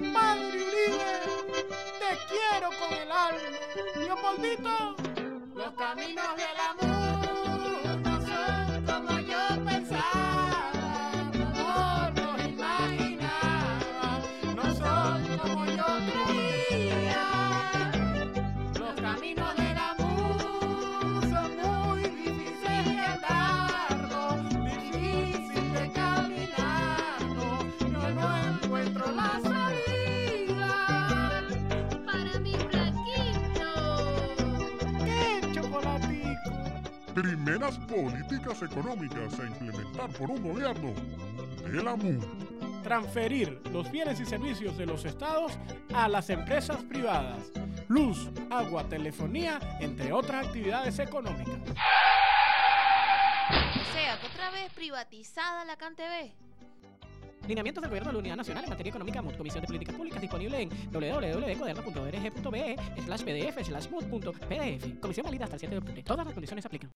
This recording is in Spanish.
Compadre Uribe, te quiero con el alma. Leopoldito, los caminos del amor Primeras políticas económicas a implementar por un gobierno de la MU. Transferir los bienes y servicios de los estados a las empresas privadas. Luz, agua, telefonía, entre otras actividades económicas. O sea, que otra vez privatizada la CanTV. Lineamientos del Gobierno de la Unidad Nacional en materia económica MUD, Comisión de Políticas Públicas, disponible en www.cuaderno.org.be slash pdf slash mud.pdf. Comisión válida hasta el 7 de octubre. Todas las condiciones aplican.